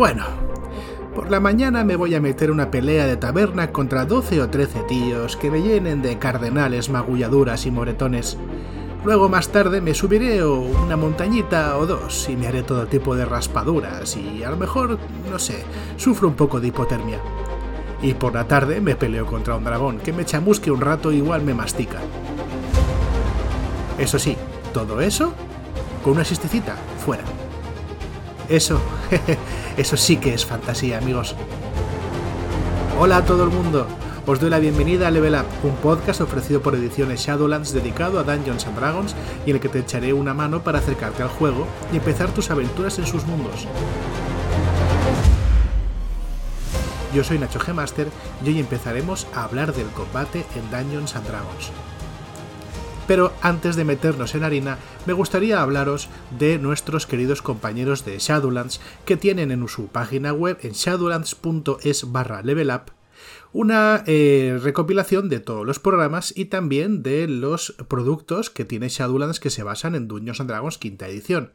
Bueno, por la mañana me voy a meter una pelea de taberna contra 12 o 13 tíos que me llenen de cardenales, magulladuras y moretones. Luego más tarde me subiré una montañita o dos y me haré todo tipo de raspaduras y a lo mejor, no sé, sufro un poco de hipotermia. Y por la tarde me peleo contra un dragón que me chamusque un rato igual me mastica. Eso sí, todo eso con una sisticita fuera. Eso, eso sí que es fantasía, amigos. Hola a todo el mundo. Os doy la bienvenida a Level Up, un podcast ofrecido por Ediciones Shadowlands dedicado a Dungeons and Dragons y en el que te echaré una mano para acercarte al juego y empezar tus aventuras en sus mundos. Yo soy Nacho G. Master y hoy empezaremos a hablar del combate en Dungeons and Dragons. Pero antes de meternos en harina, me gustaría hablaros de nuestros queridos compañeros de Shadowlands que tienen en su página web en shadowlands.es barra levelup una eh, recopilación de todos los programas y también de los productos que tiene Shadowlands que se basan en Dungeons and Dragons quinta edición.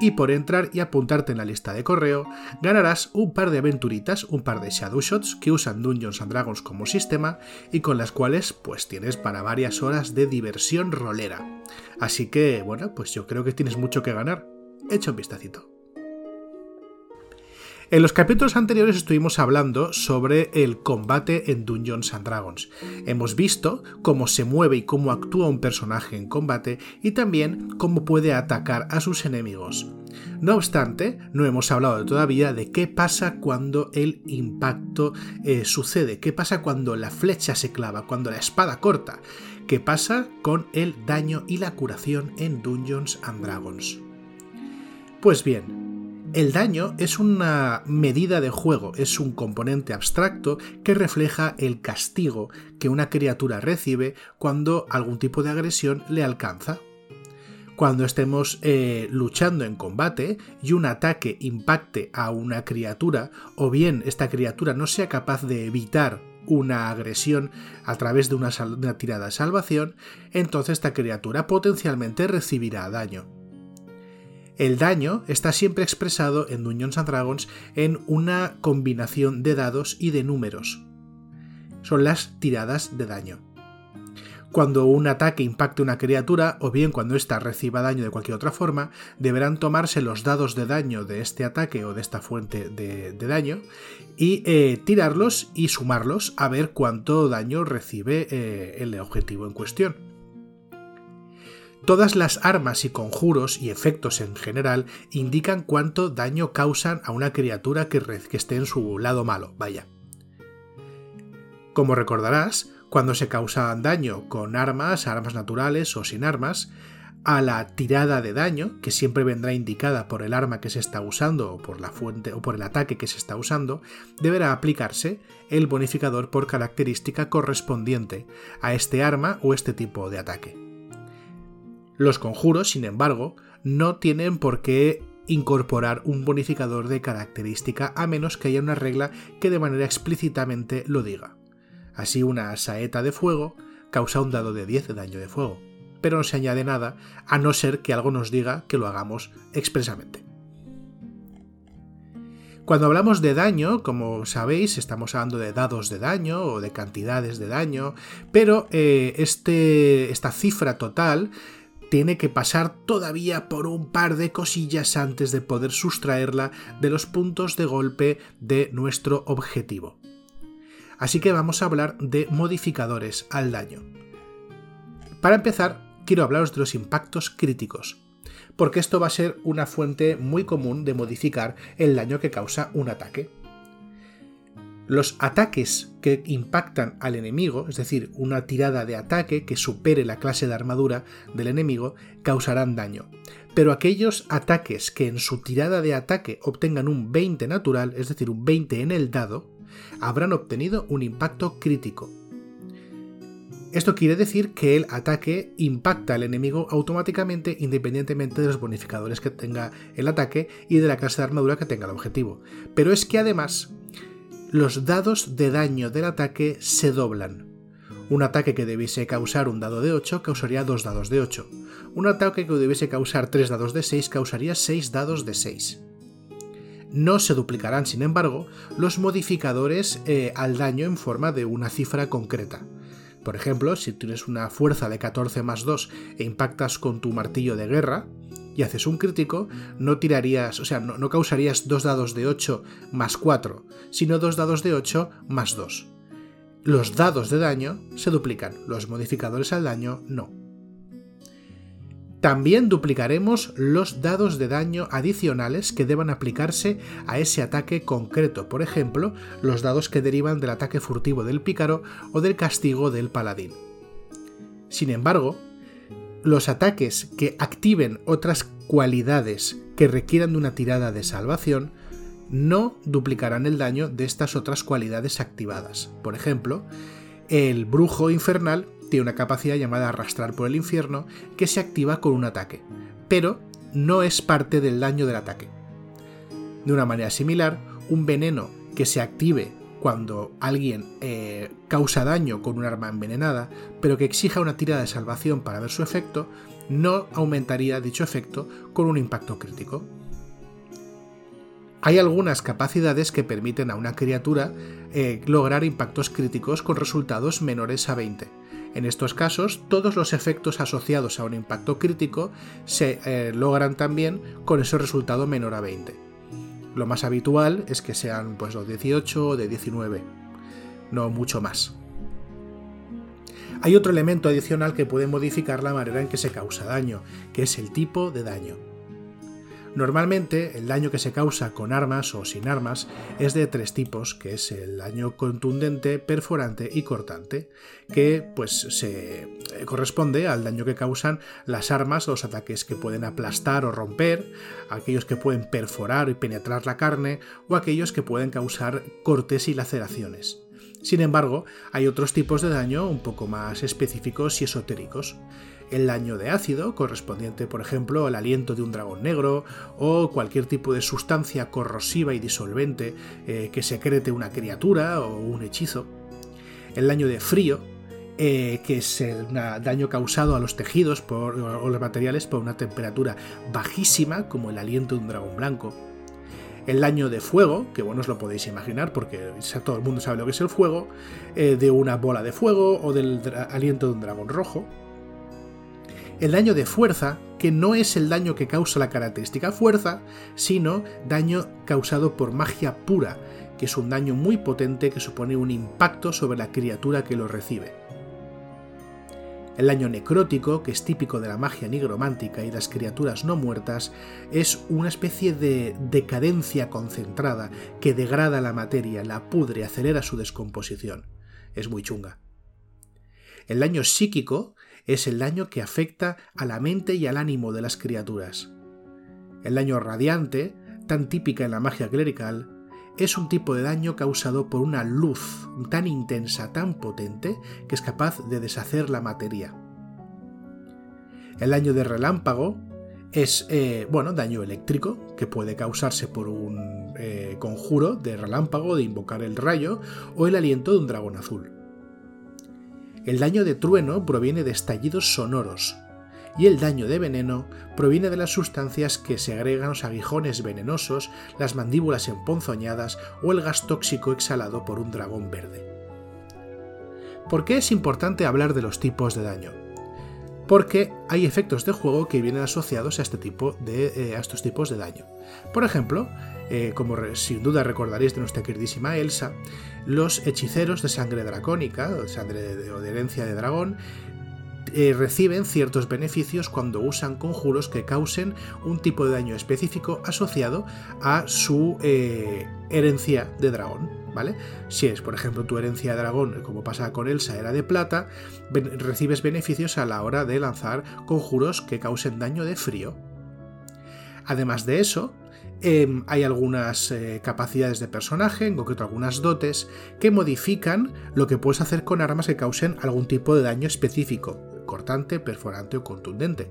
Y por entrar y apuntarte en la lista de correo, ganarás un par de aventuritas, un par de Shadow Shots que usan Dungeons and Dragons como sistema y con las cuales pues tienes para varias horas de diversión rolera. Así que, bueno, pues yo creo que tienes mucho que ganar. Echa un vistacito. En los capítulos anteriores estuvimos hablando sobre el combate en Dungeons and Dragons. Hemos visto cómo se mueve y cómo actúa un personaje en combate y también cómo puede atacar a sus enemigos. No obstante, no hemos hablado todavía de qué pasa cuando el impacto eh, sucede, qué pasa cuando la flecha se clava, cuando la espada corta, qué pasa con el daño y la curación en Dungeons and Dragons. Pues bien, el daño es una medida de juego, es un componente abstracto que refleja el castigo que una criatura recibe cuando algún tipo de agresión le alcanza. Cuando estemos eh, luchando en combate y un ataque impacte a una criatura, o bien esta criatura no sea capaz de evitar una agresión a través de una, una tirada de salvación, entonces esta criatura potencialmente recibirá daño. El daño está siempre expresado en Dungeons and Dragons en una combinación de dados y de números. Son las tiradas de daño. Cuando un ataque impacte una criatura, o bien cuando ésta reciba daño de cualquier otra forma, deberán tomarse los dados de daño de este ataque o de esta fuente de, daño y eh, tirarlos y sumarlos a ver cuánto daño recibe eh, el objetivo en cuestión. Todas las armas y conjuros y efectos en general indican cuánto daño causan a una criatura que, esté en su lado malo, vaya. Como recordarás, cuando se causa daño con armas, armas naturales o sin armas, a la tirada de daño, que siempre vendrá indicada por el arma que se está usando o por la fuente o por el ataque que se está usando, deberá aplicarse el bonificador por característica correspondiente a este arma o este tipo de ataque. Los conjuros, sin embargo, no tienen por qué incorporar un bonificador de característica a menos que haya una regla que de manera explícitamente lo diga. Así una saeta de fuego causa un dado de 10 de daño de fuego, pero no se añade nada a no ser que algo nos diga que lo hagamos expresamente. Cuando hablamos de daño, como sabéis, estamos hablando de dados de daño o de cantidades de daño, pero eh, este, esta cifra total tiene que pasar todavía por un par de cosillas antes de poder sustraerla de los puntos de golpe de nuestro objetivo. Así que vamos a hablar de modificadores al daño. Para empezar, quiero hablaros de los impactos críticos, porque esto va a ser una fuente muy común de modificar el daño que causa un ataque. Los ataques que impactan al enemigo, es decir, una tirada de ataque que supere la clase de armadura del enemigo, causarán daño. Pero aquellos ataques que en su tirada de ataque obtengan un 20 natural, es decir, un 20 en el dado, habrán obtenido un impacto crítico. Esto quiere decir que el ataque impacta al enemigo automáticamente independientemente de los bonificadores que tenga el ataque y de la clase de armadura que tenga el objetivo. Pero es que además los dados de daño del ataque se doblan. Un ataque que debiese causar un dado de 8 causaría dos dados de 8. Un ataque que debiese causar 3 dados de 6 causaría 6 dados de 6. No se duplicarán, sin embargo, los modificadores eh, al daño en forma de una cifra concreta. Por ejemplo, si tienes una fuerza de 14 más 2 e impactas con tu martillo de guerra y haces un crítico, no tirarías, o sea, no, no causarías dos dados de 8 más 4, sino dos dados de 8 más 2. Los dados de daño se duplican, los modificadores al daño no. También duplicaremos los dados de daño adicionales que deban aplicarse a ese ataque concreto, por ejemplo, los dados que derivan del ataque furtivo del pícaro o del castigo del paladín. Sin embargo, los ataques que activen otras cualidades que requieran de una tirada de salvación no duplicarán el daño de estas otras cualidades activadas. Por ejemplo, el brujo infernal tiene una capacidad llamada arrastrar por el infierno que se activa con un ataque, pero no es parte del daño del ataque. De una manera similar, un veneno que se active cuando alguien eh, causa daño con un arma envenenada, pero que exija una tirada de salvación para ver su efecto, no aumentaría dicho efecto con un impacto crítico. Hay algunas capacidades que permiten a una criatura eh, lograr impactos críticos con resultados menores a 20, en estos casos, todos los efectos asociados a un impacto crítico se eh, logran también con ese resultado menor a 20. Lo más habitual es que sean pues los 18 o de 19, no mucho más. Hay otro elemento adicional que puede modificar la manera en que se causa daño, que es el tipo de daño. Normalmente el daño que se causa con armas o sin armas es de tres tipos, que es el daño contundente, perforante y cortante, que pues se eh, corresponde al daño que causan las armas los ataques que pueden aplastar o romper, aquellos que pueden perforar y penetrar la carne o aquellos que pueden causar cortes y laceraciones. Sin embargo, hay otros tipos de daño un poco más específicos y esotéricos. El daño de ácido, correspondiente por ejemplo al aliento de un dragón negro, o cualquier tipo de sustancia corrosiva y disolvente eh, que secrete una criatura o un hechizo, el daño de frío, eh, que es un daño causado a los tejidos o los materiales por una temperatura bajísima, como el aliento de un dragón blanco, el daño de fuego, que bueno, os lo podéis imaginar porque todo el mundo sabe lo que es el fuego, eh, de una bola de fuego o del aliento de un dragón rojo, el daño de fuerza, que no es el daño que causa la característica fuerza, sino daño causado por magia pura, que es un daño muy potente que supone un impacto sobre la criatura que lo recibe. El daño necrótico, que es típico de la magia nigromántica y las criaturas no muertas, es una especie de decadencia concentrada que degrada la materia, la pudre, acelera su descomposición. Es muy chunga. El daño psíquico es el daño que afecta a la mente y al ánimo de las criaturas. El daño radiante, tan típica en la magia clerical, es un tipo de daño causado por una luz tan intensa, tan potente, que es capaz de deshacer la materia. El daño de relámpago es, eh, bueno, daño eléctrico, que puede causarse por un eh, conjuro de relámpago, de invocar el rayo, o el aliento de un dragón azul. El daño de trueno proviene de estallidos sonoros, y el daño de veneno proviene de las sustancias que se agregan los aguijones venenosos, las mandíbulas emponzoñadas o el gas tóxico exhalado por un dragón verde. ¿Por qué es importante hablar de los tipos de daño? Porque hay efectos de juego que vienen asociados a, este tipo de, eh, a estos tipos de daño. Por ejemplo, eh, como sin duda recordaréis de nuestra queridísima Elsa, los hechiceros de sangre dracónica, o sangre de, de herencia de dragón, eh, reciben ciertos beneficios cuando usan conjuros que causen un tipo de daño específico asociado a su eh, herencia de dragón. ¿Vale? Si es, por ejemplo, tu herencia de dragón, como pasa con Elsa, era de plata, recibes beneficios a la hora de lanzar conjuros que causen daño de frío. Además de eso, Em, hay algunas eh, capacidades de personaje, en concreto algunas dotes, que modifican lo que puedes hacer con armas que causen algún tipo de daño específico, cortante, perforante o contundente.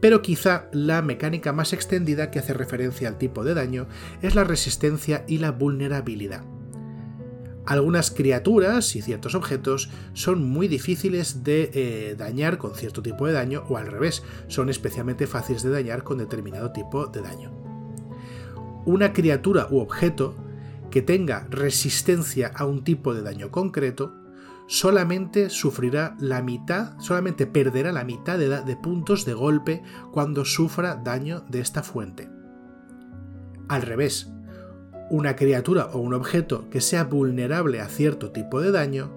Pero quizá la mecánica más extendida que hace referencia al tipo de daño es la resistencia y la vulnerabilidad. Algunas criaturas y ciertos objetos son muy difíciles de eh, dañar con cierto tipo de daño o al revés, son especialmente fáciles de dañar con determinado tipo de daño. una criatura u objeto que tenga resistencia a un tipo de daño concreto solamente sufrirá la mitad, solamente perderá la mitad de, de puntos de golpe cuando sufra daño de esta fuente. Al revés, una criatura o un objeto que sea vulnerable a cierto tipo de daño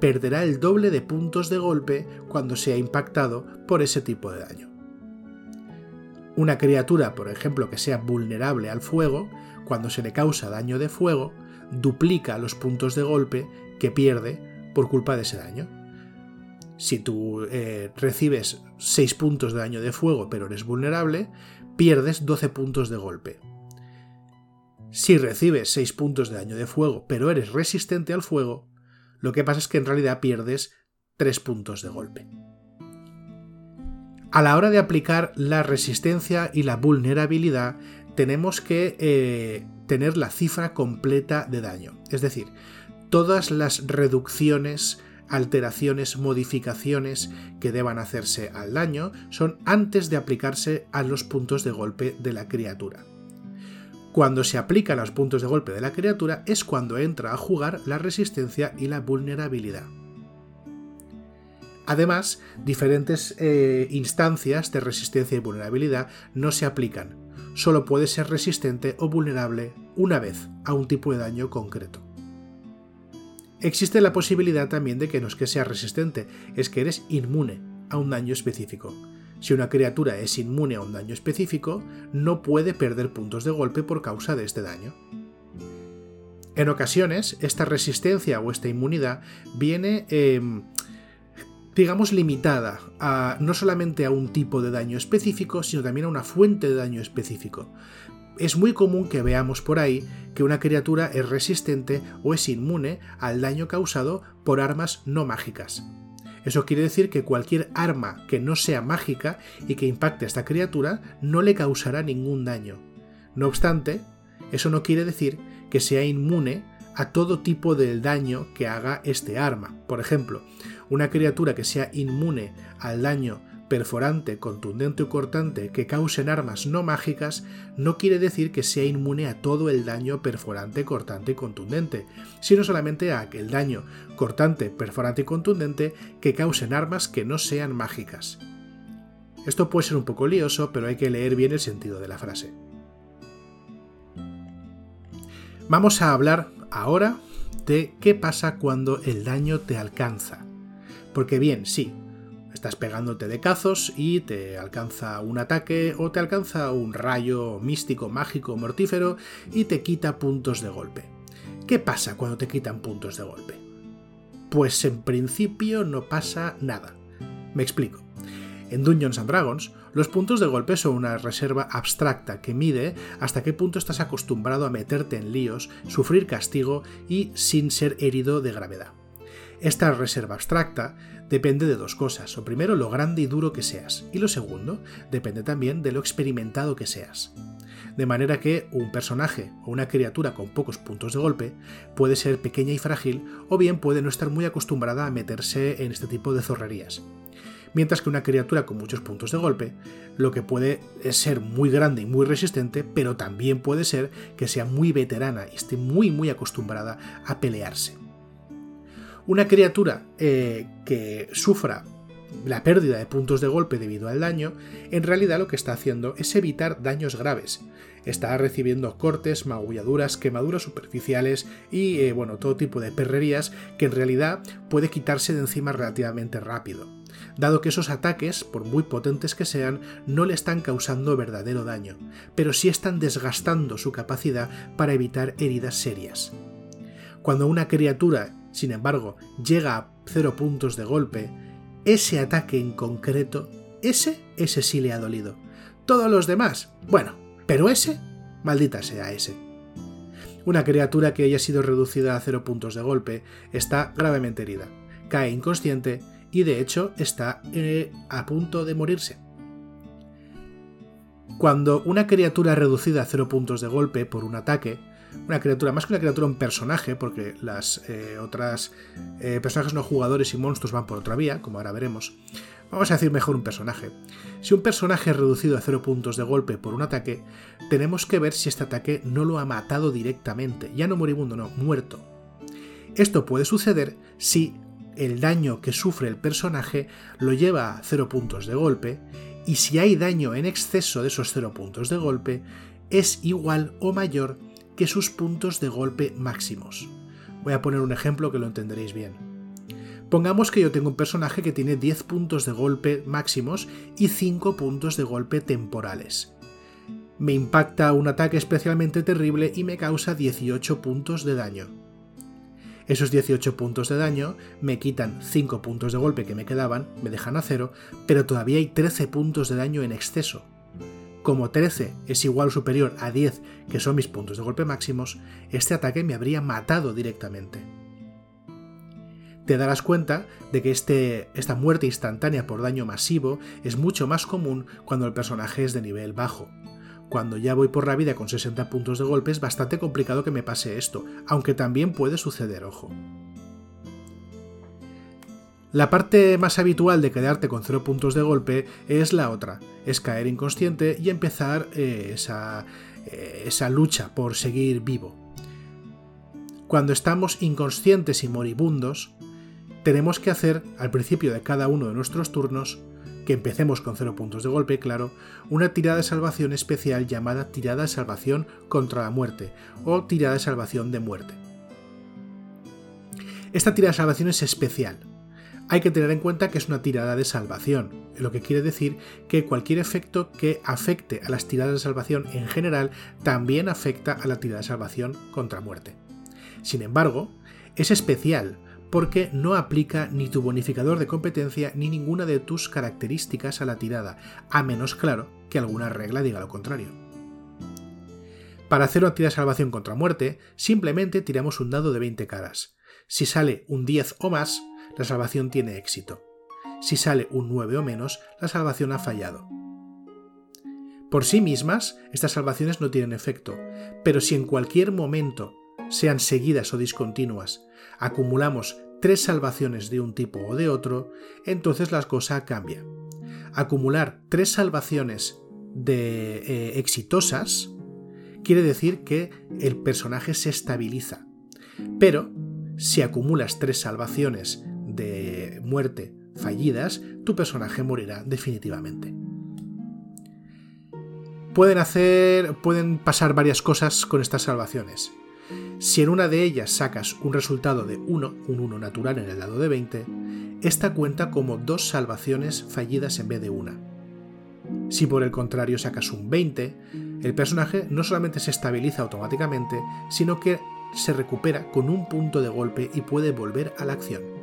perderá el doble de puntos de golpe cuando sea impactado por ese tipo de daño. Una criatura, por ejemplo, que sea vulnerable al fuego, cuando se le causa daño de fuego, duplica los puntos de golpe que pierde por culpa de ese daño. Si tú eh, recibes 6 puntos de daño de fuego pero eres vulnerable, pierdes 12 puntos de golpe. Si recibes 6 puntos de daño de fuego pero eres resistente al fuego, lo que pasa es que en realidad pierdes 3 puntos de golpe. A la hora de aplicar la resistencia y la vulnerabilidad, tenemos que eh, tener la cifra completa de daño. Es decir, todas las reducciones, alteraciones, modificaciones que deban hacerse al daño son antes de aplicarse a los puntos de golpe de la criatura. Cuando se aplican los puntos de golpe de la criatura es cuando entra a jugar la resistencia y la vulnerabilidad. Además, diferentes eh, instancias de resistencia y vulnerabilidad no se aplican. Solo puede ser resistente o vulnerable una vez a un tipo de daño concreto. Existe la posibilidad también de que no es que sea resistente, es que eres inmune a un daño específico. Si una criatura es inmune a un daño específico, no puede perder puntos de golpe por causa de este daño. En ocasiones, esta resistencia o esta inmunidad viene em, digamos, limitada a, no solamente a un tipo de daño específico, sino también a una fuente de daño específico. Es muy común que veamos por ahí que una criatura es resistente o es inmune al daño causado por armas no mágicas. Eso quiere decir que cualquier arma que no sea mágica y que impacte a esta criatura no le causará ningún daño. No obstante, eso no quiere decir que sea inmune a todo tipo de daño que haga este arma. Por ejemplo, una criatura que sea inmune al daño perforante, contundente o cortante que causen armas no mágicas no quiere decir que sea inmune a todo el daño perforante, cortante y contundente, sino solamente a aquel daño cortante, perforante y contundente que causen armas que no sean mágicas. Esto puede ser un poco lioso, pero hay que leer bien el sentido de la frase. Vamos a hablar ahora de qué pasa cuando el daño te alcanza. Porque bien, sí, estás pegándote de cazos y te alcanza un ataque o te alcanza un rayo místico, mágico, mortífero y te quita puntos de golpe. ¿Qué pasa cuando te quitan puntos de golpe? Pues en principio no pasa nada. Me explico. En Dungeons and Dragons, los puntos de golpe son una reserva abstracta que mide hasta qué punto estás acostumbrado a meterte en líos, sufrir castigo y sin ser herido de gravedad. Esta reserva abstracta depende de dos cosas. Lo primero, lo grande y duro que seas. Y lo segundo, depende también de lo experimentado que seas. De manera que un personaje o una criatura con pocos puntos de golpe puede ser pequeña y frágil o bien puede no estar muy acostumbrada a meterse en este tipo de zorrerías. Mientras que una criatura con muchos puntos de golpe, lo que puede ser muy grande y muy resistente, pero también puede ser que sea muy veterana y esté muy muy acostumbrada a pelearse. Una criatura eh, que sufra la pérdida de puntos de golpe debido al daño, en realidad lo que está haciendo es evitar daños graves. Está recibiendo cortes, magulladuras, quemaduras superficiales y eh, bueno, todo tipo de perrerías que en realidad puede quitarse de encima relativamente rápido, dado que esos ataques, por muy potentes que sean, no le están causando verdadero daño, pero sí están desgastando su capacidad para evitar heridas serias. Cuando una criatura sin embargo, llega a cero puntos de golpe, ese ataque en concreto, ese, ese sí le ha dolido. Todos los demás, bueno, pero ese, maldita sea ese. Una criatura que haya sido reducida a cero puntos de golpe está gravemente herida, cae inconsciente y de hecho está eh, a punto de morirse. Cuando una criatura reducida a cero puntos de golpe por un ataque una criatura, más que una criatura, un personaje, porque las eh, otras eh, personajes no jugadores y monstruos van por otra vía, como ahora veremos. Vamos a decir mejor un personaje. Si un personaje es reducido a 0 puntos de golpe por un ataque, tenemos que ver si este ataque no lo ha matado directamente, ya no moribundo, no, muerto. Esto puede suceder si el daño que sufre el personaje lo lleva a 0 puntos de golpe y si hay daño en exceso de esos 0 puntos de golpe, es igual o mayor que sus puntos de golpe máximos. Voy a poner un ejemplo que lo entenderéis bien. Pongamos que yo tengo un personaje que tiene 10 puntos de golpe máximos y 5 puntos de golpe temporales. Me impacta un ataque especialmente terrible y me causa 18 puntos de daño. Esos 18 puntos de daño me quitan 5 puntos de golpe que me quedaban, me dejan a cero, pero todavía hay 13 puntos de daño en exceso. Como 13 es igual o superior a 10, que son mis puntos de golpe máximos, este ataque me habría matado directamente. Te darás cuenta de que este, esta muerte instantánea por daño masivo es mucho más común cuando el personaje es de nivel bajo. Cuando ya voy por la vida con 60 puntos de golpe es bastante complicado que me pase esto, aunque también puede suceder, ojo. La parte más habitual de quedarte con 0 puntos de golpe es la otra, es caer inconsciente y empezar eh, esa, eh, esa lucha por seguir vivo. Cuando estamos inconscientes y moribundos, tenemos que hacer, al principio de cada uno de nuestros turnos, que empecemos con 0 puntos de golpe, claro, una tirada de salvación especial llamada tirada de salvación contra la muerte o tirada de salvación de muerte. Esta tirada de salvación es especial. Hay que tener en cuenta que es una tirada de salvación, lo que quiere decir que cualquier efecto que afecte a las tiradas de salvación en general también afecta a la tirada de salvación contra muerte. Sin embargo, es especial porque no aplica ni tu bonificador de competencia ni ninguna de tus características a la tirada, a menos claro que alguna regla diga lo contrario. Para hacer una tirada de salvación contra muerte, simplemente tiramos un dado de 20 caras. Si sale un 10 o más, la salvación tiene éxito. Si sale un 9 o menos, la salvación ha fallado. Por sí mismas, estas salvaciones no tienen efecto, pero si en cualquier momento, sean seguidas o discontinuas, acumulamos tres salvaciones de un tipo o de otro, entonces la cosa cambia. Acumular tres salvaciones de eh, exitosas quiere decir que el personaje se estabiliza. Pero si acumulas tres salvaciones de muerte fallidas, tu personaje morirá definitivamente. Pueden hacer. pueden pasar varias cosas con estas salvaciones. Si en una de ellas sacas un resultado de 1, un 1 natural en el lado de 20, esta cuenta como dos salvaciones fallidas en vez de una. Si por el contrario sacas un 20, el personaje no solamente se estabiliza automáticamente, sino que se recupera con un punto de golpe y puede volver a la acción.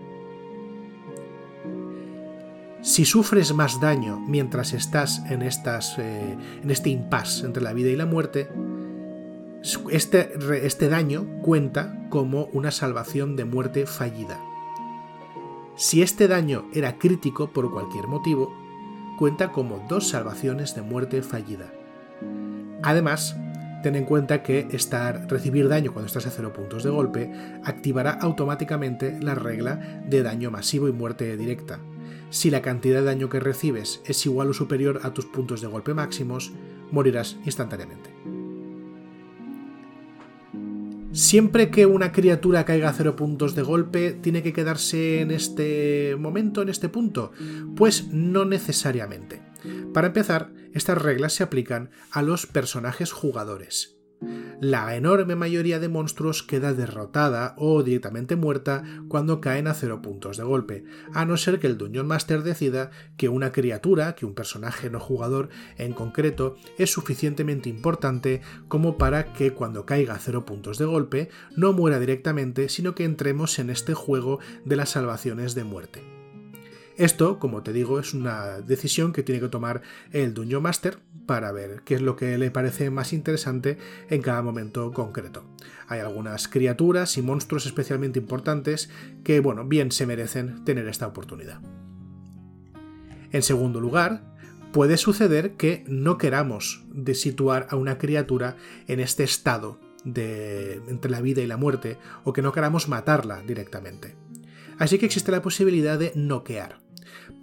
Si sufres más daño mientras estás eh, en este impasse entre la vida y la muerte, este, este daño cuenta como una salvación de muerte fallida. Si este daño era crítico por cualquier motivo, cuenta como dos salvaciones de muerte fallida. Además, ten en cuenta que estar, recibir daño cuando estás a cero puntos de golpe activará automáticamente la regla de daño masivo y muerte directa. Si la cantidad de daño que recibes es igual o superior a tus puntos de golpe máximos, morirás instantáneamente. Siempre que una criatura caiga a cero puntos de golpe, ¿tiene que quedarse en este momento, en este punto? Pues no necesariamente. Para empezar, estas reglas se aplican a los personajes jugadores la enorme mayoría de monstruos queda derrotada o directamente muerta cuando caen a cero puntos de golpe, a no ser que el Dungeon Master decida que una criatura, que un personaje no jugador en concreto, es suficientemente importante como para que cuando caiga a cero puntos de golpe no muera directamente, sino que entremos en este juego de las salvaciones de muerte. Esto, como te digo, es una decisión que tiene que tomar el Dungeon Master para ver qué es lo que le parece más interesante en cada momento concreto. Hay algunas criaturas y monstruos especialmente importantes que, bueno, bien se merecen tener esta oportunidad. En segundo lugar, puede suceder que no queramos de situar a una criatura en este estado de entre la vida y la muerte o que no queramos matarla directamente. Así que existe la posibilidad de noquear.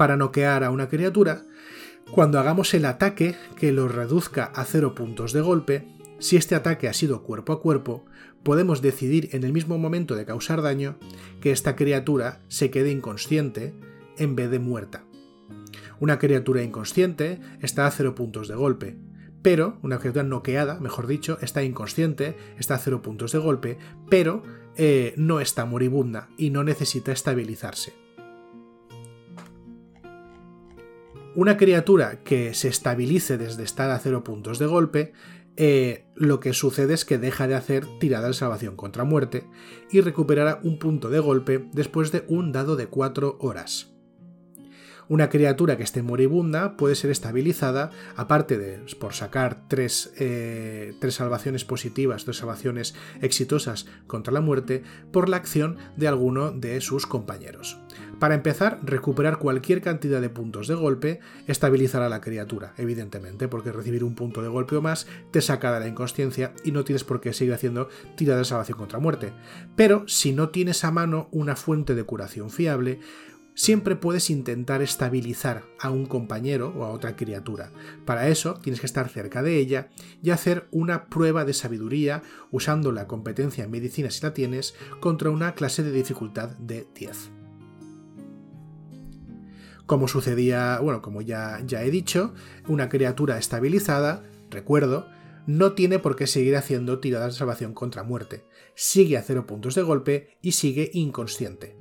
Para noquear a una criatura, cuando hagamos el ataque que lo reduzca a 0 puntos de golpe, si este ataque ha sido cuerpo a cuerpo, podemos decidir en el mismo momento de causar daño que esta criatura se quede inconsciente en vez de muerta. Una criatura inconsciente está a 0 puntos de golpe, pero una criatura noqueada, mejor dicho, está inconsciente, está a 0 puntos de golpe, pero eh, no está moribunda y no necesita estabilizarse. Una criatura que se estabilice desde estar a 0 puntos de golpe eh, lo que sucede es que deja de hacer tirada de salvación contra muerte y recuperará un punto de golpe después de un dado de 4 horas. Una criatura que esté moribunda puede ser estabilizada, aparte de por sacar tres, eh, tres, salvaciones positivas, tres salvaciones exitosas contra la muerte, por la acción de alguno de sus compañeros. Para empezar, recuperar cualquier cantidad de puntos de golpe estabilizará a la criatura, evidentemente, porque recibir un punto de golpe o más te saca de la inconsciencia y no tienes por qué seguir haciendo tirada de salvación contra muerte. Pero si no tienes a mano una fuente de curación fiable, siempre puedes intentar estabilizar a un compañero o a otra criatura. Para eso tienes que estar cerca de ella y hacer una prueba de sabiduría usando la competencia en medicina si la tienes contra una clase de dificultad de 10. Como sucedía, bueno, como ya, ya he dicho, una criatura estabilizada, recuerdo, no tiene por qué seguir haciendo tiradas de salvación contra muerte. Sigue a cero puntos de golpe y sigue inconsciente.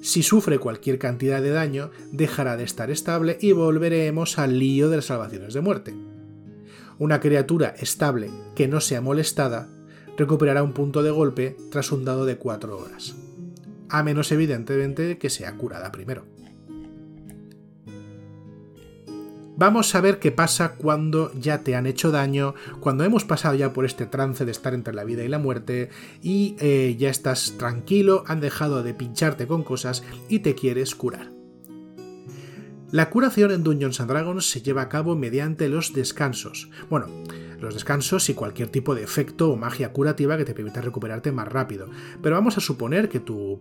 Si sufre cualquier cantidad de daño, dejará de estar estable y volveremos al lío de las salvaciones de muerte. Una criatura estable que no sea molestada recuperará un punto de golpe tras un dado de 4 horas. A menos evidentemente que sea curada primero. Vamos a ver qué pasa cuando ya te han hecho daño, cuando hemos pasado ya por este trance de estar entre la vida y la muerte y eh, ya estás tranquilo, han dejado de pincharte con cosas y te quieres curar. La curación en Dungeons and Dragons se lleva a cabo mediante los descansos. Bueno, los descansos y cualquier tipo de efecto o magia curativa que te permita recuperarte más rápido. Pero vamos a suponer que tu,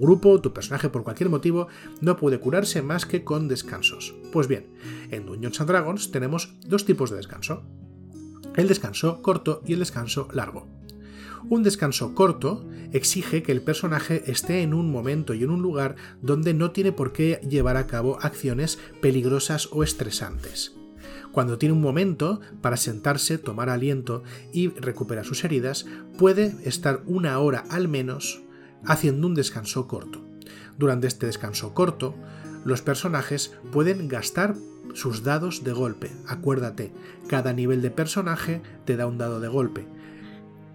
grupo, tu personaje por cualquier motivo, no puede curarse más que con descansos. Pues bien, en Dungeons and Dragons tenemos dos tipos de descanso. El descanso corto y el descanso largo. Un descanso corto exige que el personaje esté en un momento y en un lugar donde no tiene por qué llevar a cabo acciones peligrosas o estresantes. Cuando tiene un momento para sentarse, tomar aliento y recuperar sus heridas, puede estar una hora al menos haciendo un descanso corto. Durante este descanso corto, los personajes pueden gastar sus dados de golpe. Acuérdate, cada nivel de personaje te da un dado de golpe.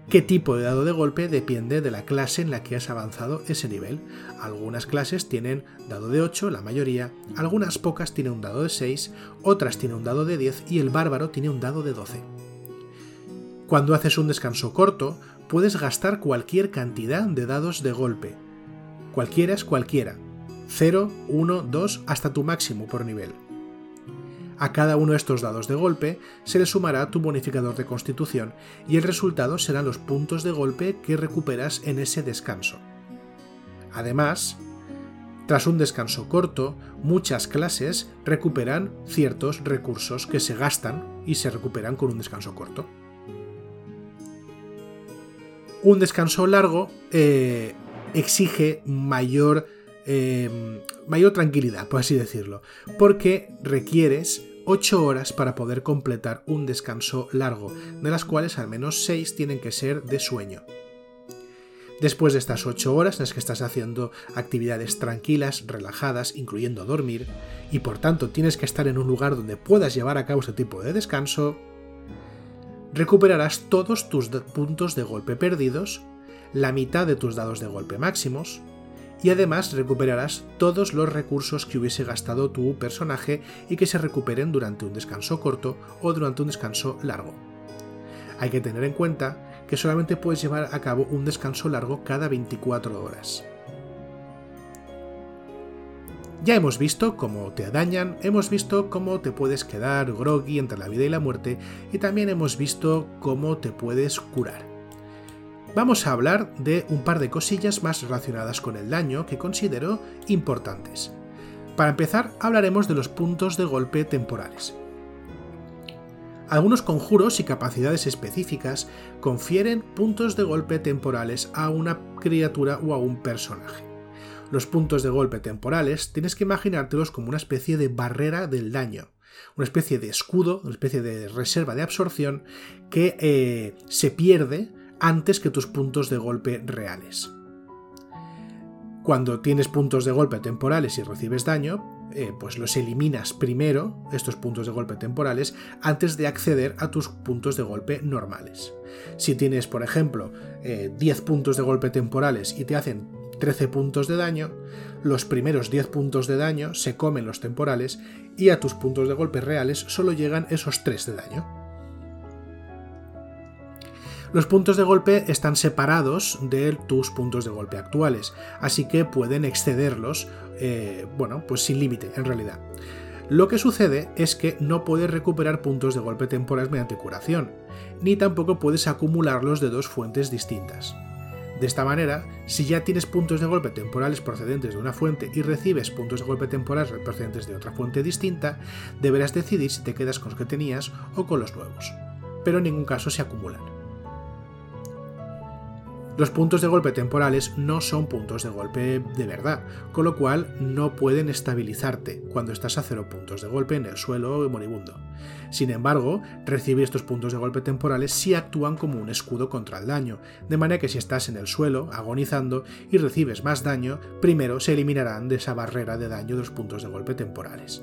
¿Qué tipo de dado de golpe depende de la clase en la que has avanzado ese nivel? Algunas clases tienen dado de 8, la mayoría, algunas pocas tienen un dado de 6, otras tienen un dado de 10 y el bárbaro tiene un dado de 12. Cuando haces un descanso corto, puedes gastar cualquier cantidad de dados de golpe. Cualquiera es cualquiera. 0, 1, 2 hasta tu máximo por nivel. A cada uno de estos dados de golpe se le sumará tu bonificador de constitución y el resultado serán los puntos de golpe que recuperas en ese descanso. Además, tras un descanso corto, muchas clases recuperan ciertos recursos que se gastan y se recuperan con un descanso corto. Un descanso largo eh, exige mayor, eh, mayor tranquilidad, por así decirlo, porque requieres 8 horas para poder completar un descanso largo, de las cuales al menos 6 tienen que ser de sueño. Después de estas 8 horas en las que estás haciendo actividades tranquilas, relajadas, incluyendo dormir, y por tanto tienes que estar en un lugar donde puedas llevar a cabo este tipo de descanso, recuperarás todos tus puntos de golpe perdidos, la mitad de tus dados de golpe máximos, y además recuperarás todos los recursos que hubiese gastado tu personaje y que se recuperen durante un descanso corto o durante un descanso largo. Hay que tener en cuenta que solamente puedes llevar a cabo un descanso largo cada 24 horas. Ya hemos visto cómo te dañan, hemos visto cómo te puedes quedar groggy entre la vida y la muerte y también hemos visto cómo te puedes curar. Vamos a hablar de un par de cosillas más relacionadas con el daño que considero importantes. Para empezar, hablaremos de los puntos de golpe temporales. Algunos conjuros y capacidades específicas confieren puntos de golpe temporales a una criatura o a un personaje. Los puntos de golpe temporales tienes que imaginártelos como una especie de barrera del daño, una especie de escudo, una especie de reserva de absorción que eh, se pierde antes que tus puntos de golpe reales. Cuando tienes puntos de golpe temporales y recibes daño, eh, pues los eliminas primero, estos puntos de golpe temporales, antes de acceder a tus puntos de golpe normales. Si tienes, por ejemplo, 10 eh, puntos de golpe temporales y te hacen 13 puntos de daño, los primeros 10 puntos de daño se comen los temporales y a tus puntos de golpe reales solo llegan esos 3 de daño. Los puntos de golpe están separados de tus puntos de golpe actuales, así que pueden excederlos, eh, bueno, pues sin límite en realidad. Lo que sucede es que no puedes recuperar puntos de golpe temporales mediante curación, ni tampoco puedes acumularlos de dos fuentes distintas. De esta manera, si ya tienes puntos de golpe temporales procedentes de una fuente y recibes puntos de golpe temporales procedentes de otra fuente distinta, deberás decidir si te quedas con los que tenías o con los nuevos. Pero en ningún caso se acumulan. Los puntos de golpe temporales no son puntos de golpe de verdad, con lo cual no pueden estabilizarte cuando estás a cero puntos de golpe en el suelo moribundo. Sin embargo, recibir estos puntos de golpe temporales sí actúan como un escudo contra el daño, de manera que si estás en el suelo, agonizando, y recibes más daño, primero se eliminarán de esa barrera de daño de los puntos de golpe temporales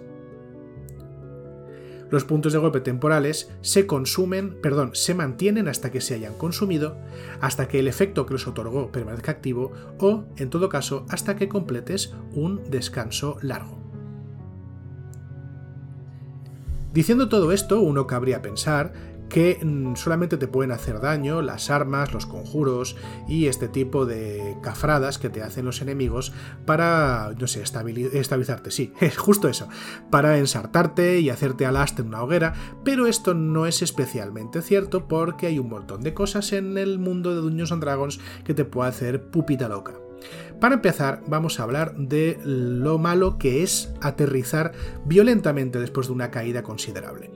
los puntos de golpe temporales se consumen, perdón, se mantienen hasta que se hayan consumido, hasta que el efecto que los otorgó permanezca activo o, en todo caso, hasta que completes un descanso largo. Diciendo todo esto, uno cabría pensar que mm, solamente te pueden hacer daño las armas, los conjuros y este tipo de cafradas que te hacen los enemigos para, no sé, estabilizarte, sí, es justo eso, para ensartarte y hacerte alaste en una hoguera, pero esto no es especialmente cierto porque hay un montón de cosas en el mundo de Dungeons and Dragons que te puede hacer pupita loca. Para empezar, vamos a hablar de lo malo que es aterrizar violentamente después de una caída considerable.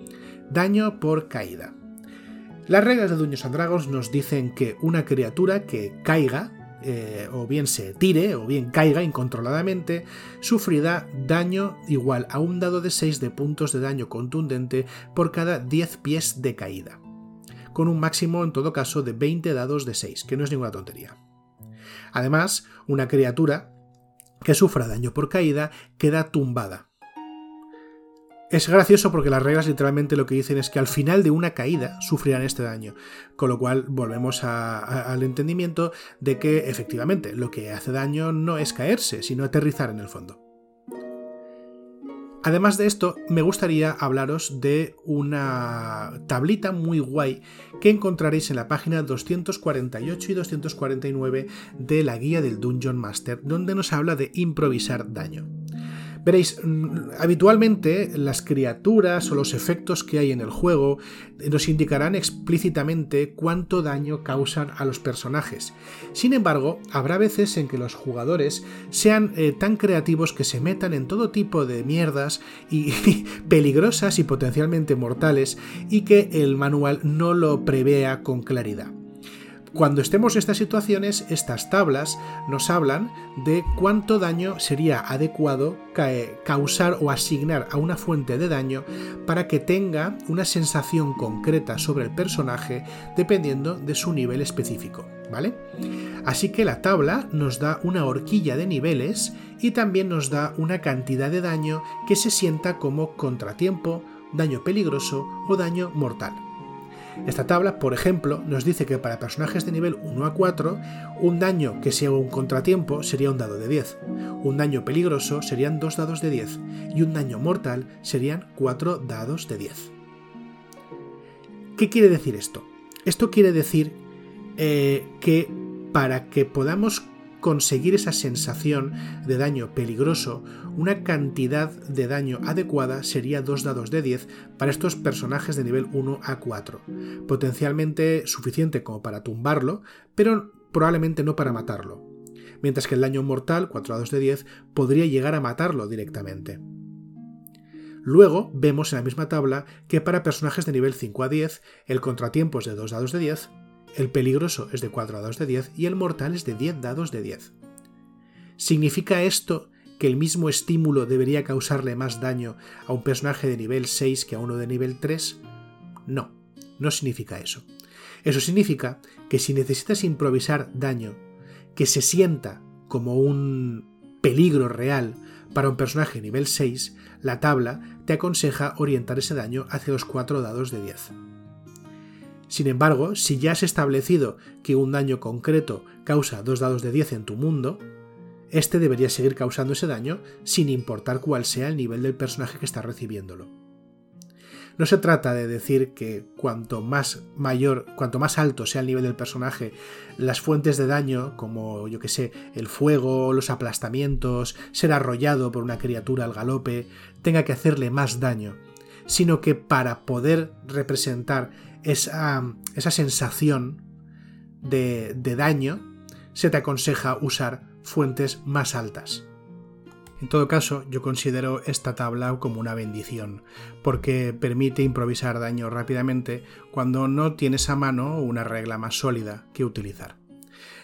Daño por caída. Las reglas de Dungeons and Dragons nos dicen que una criatura que caiga, eh, o bien se tire, o bien caiga incontroladamente, sufrirá daño igual a un dado de 6 de puntos de daño contundente por cada 10 pies de caída, con un máximo en todo caso de 20 dados de 6, que no es ninguna tontería. Además, una criatura que sufra daño por caída queda tumbada, es gracioso porque las reglas literalmente lo que dicen es que al final de una caída sufrirán este daño, con lo cual volvemos al entendimiento de que efectivamente lo que hace daño no es caerse, sino aterrizar en el fondo. Además de esto, me gustaría hablaros de una tablita muy guay que encontraréis en la página 248 y 249 de la guía del Dungeon Master, donde nos habla de improvisar daño. Veréis, mm, habitualmente las criaturas o los efectos que hay en el juego nos indicarán explícitamente cuánto daño causan a los personajes. Sin embargo, habrá veces en que los jugadores sean eh, tan creativos que se metan en todo tipo de mierdas y peligrosas y potencialmente mortales y que el manual no lo prevea con claridad. Cuando estemos en estas situaciones, estas tablas nos hablan de cuánto daño sería adecuado causar o asignar a una fuente de daño para que tenga una sensación concreta sobre el personaje dependiendo de su nivel específico, ¿vale? Así que la tabla nos da una horquilla de niveles y también nos da una cantidad de daño que se sienta como contratiempo, daño peligroso o daño mortal. Esta tabla, por ejemplo, nos dice que para personajes de nivel 1 a 4, un daño que sea un contratiempo sería un dado de 10, un daño peligroso serían 2 dados de 10 y un daño mortal serían 4 dados de 10. ¿Qué quiere decir esto? Esto quiere decir eh, que para que podamos conseguir esa sensación de daño peligroso, una cantidad de daño adecuada sería 2 dados de 10 para estos personajes de nivel 1 a 4. Potencialmente suficiente como para tumbarlo, pero probablemente no para matarlo. Mientras que el daño mortal, 4 dados de 10, podría llegar a matarlo directamente. Luego vemos en la misma tabla que para personajes de nivel 5 a 10 el contratiempo es de 2 dados de 10, el peligroso es de 4 dados de 10 y el mortal es de 10 dados de 10. ¿Significa esto que el mismo estímulo debería causarle más daño a un personaje de nivel 6 que a uno de nivel 3? No, no significa eso. Eso significa que si necesitas improvisar daño que se sienta como un peligro real para un personaje nivel 6, la tabla te aconseja orientar ese daño hacia los 4 dados de 10. Sin embargo, si ya has establecido que un daño concreto causa 2 dados de 10 en tu mundo, este debería seguir causando ese daño sin importar cuál sea el nivel del personaje que está recibiéndolo. No se trata de decir que cuanto más mayor, cuanto más alto sea el nivel del personaje, las fuentes de daño, como yo que sé, el fuego, los aplastamientos, ser arrollado por una criatura al galope, tenga que hacerle más daño, sino que para poder representar esa, esa sensación de, de daño, se te aconseja usar fuentes más altas. En todo caso, yo considero esta tabla como una bendición, porque permite improvisar daño rápidamente cuando no tienes a mano una regla más sólida que utilizar.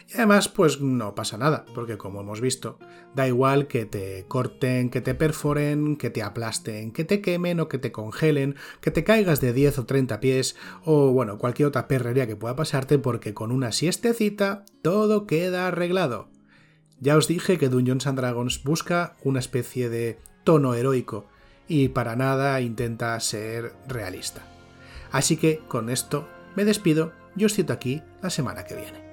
Y además, pues no pasa nada, porque como hemos visto, da igual que te corten, que te perforen, que te aplasten, que te quemen o que te congelen, que te caigas de 10 o 30 pies o bueno, cualquier otra perrería que pueda pasarte, porque con una siestecita todo queda arreglado. Ya os dije que Dungeons and Dragons busca una especie de tono heroico y para nada intenta ser realista. Así que con esto me despido y os cito aquí la semana que viene.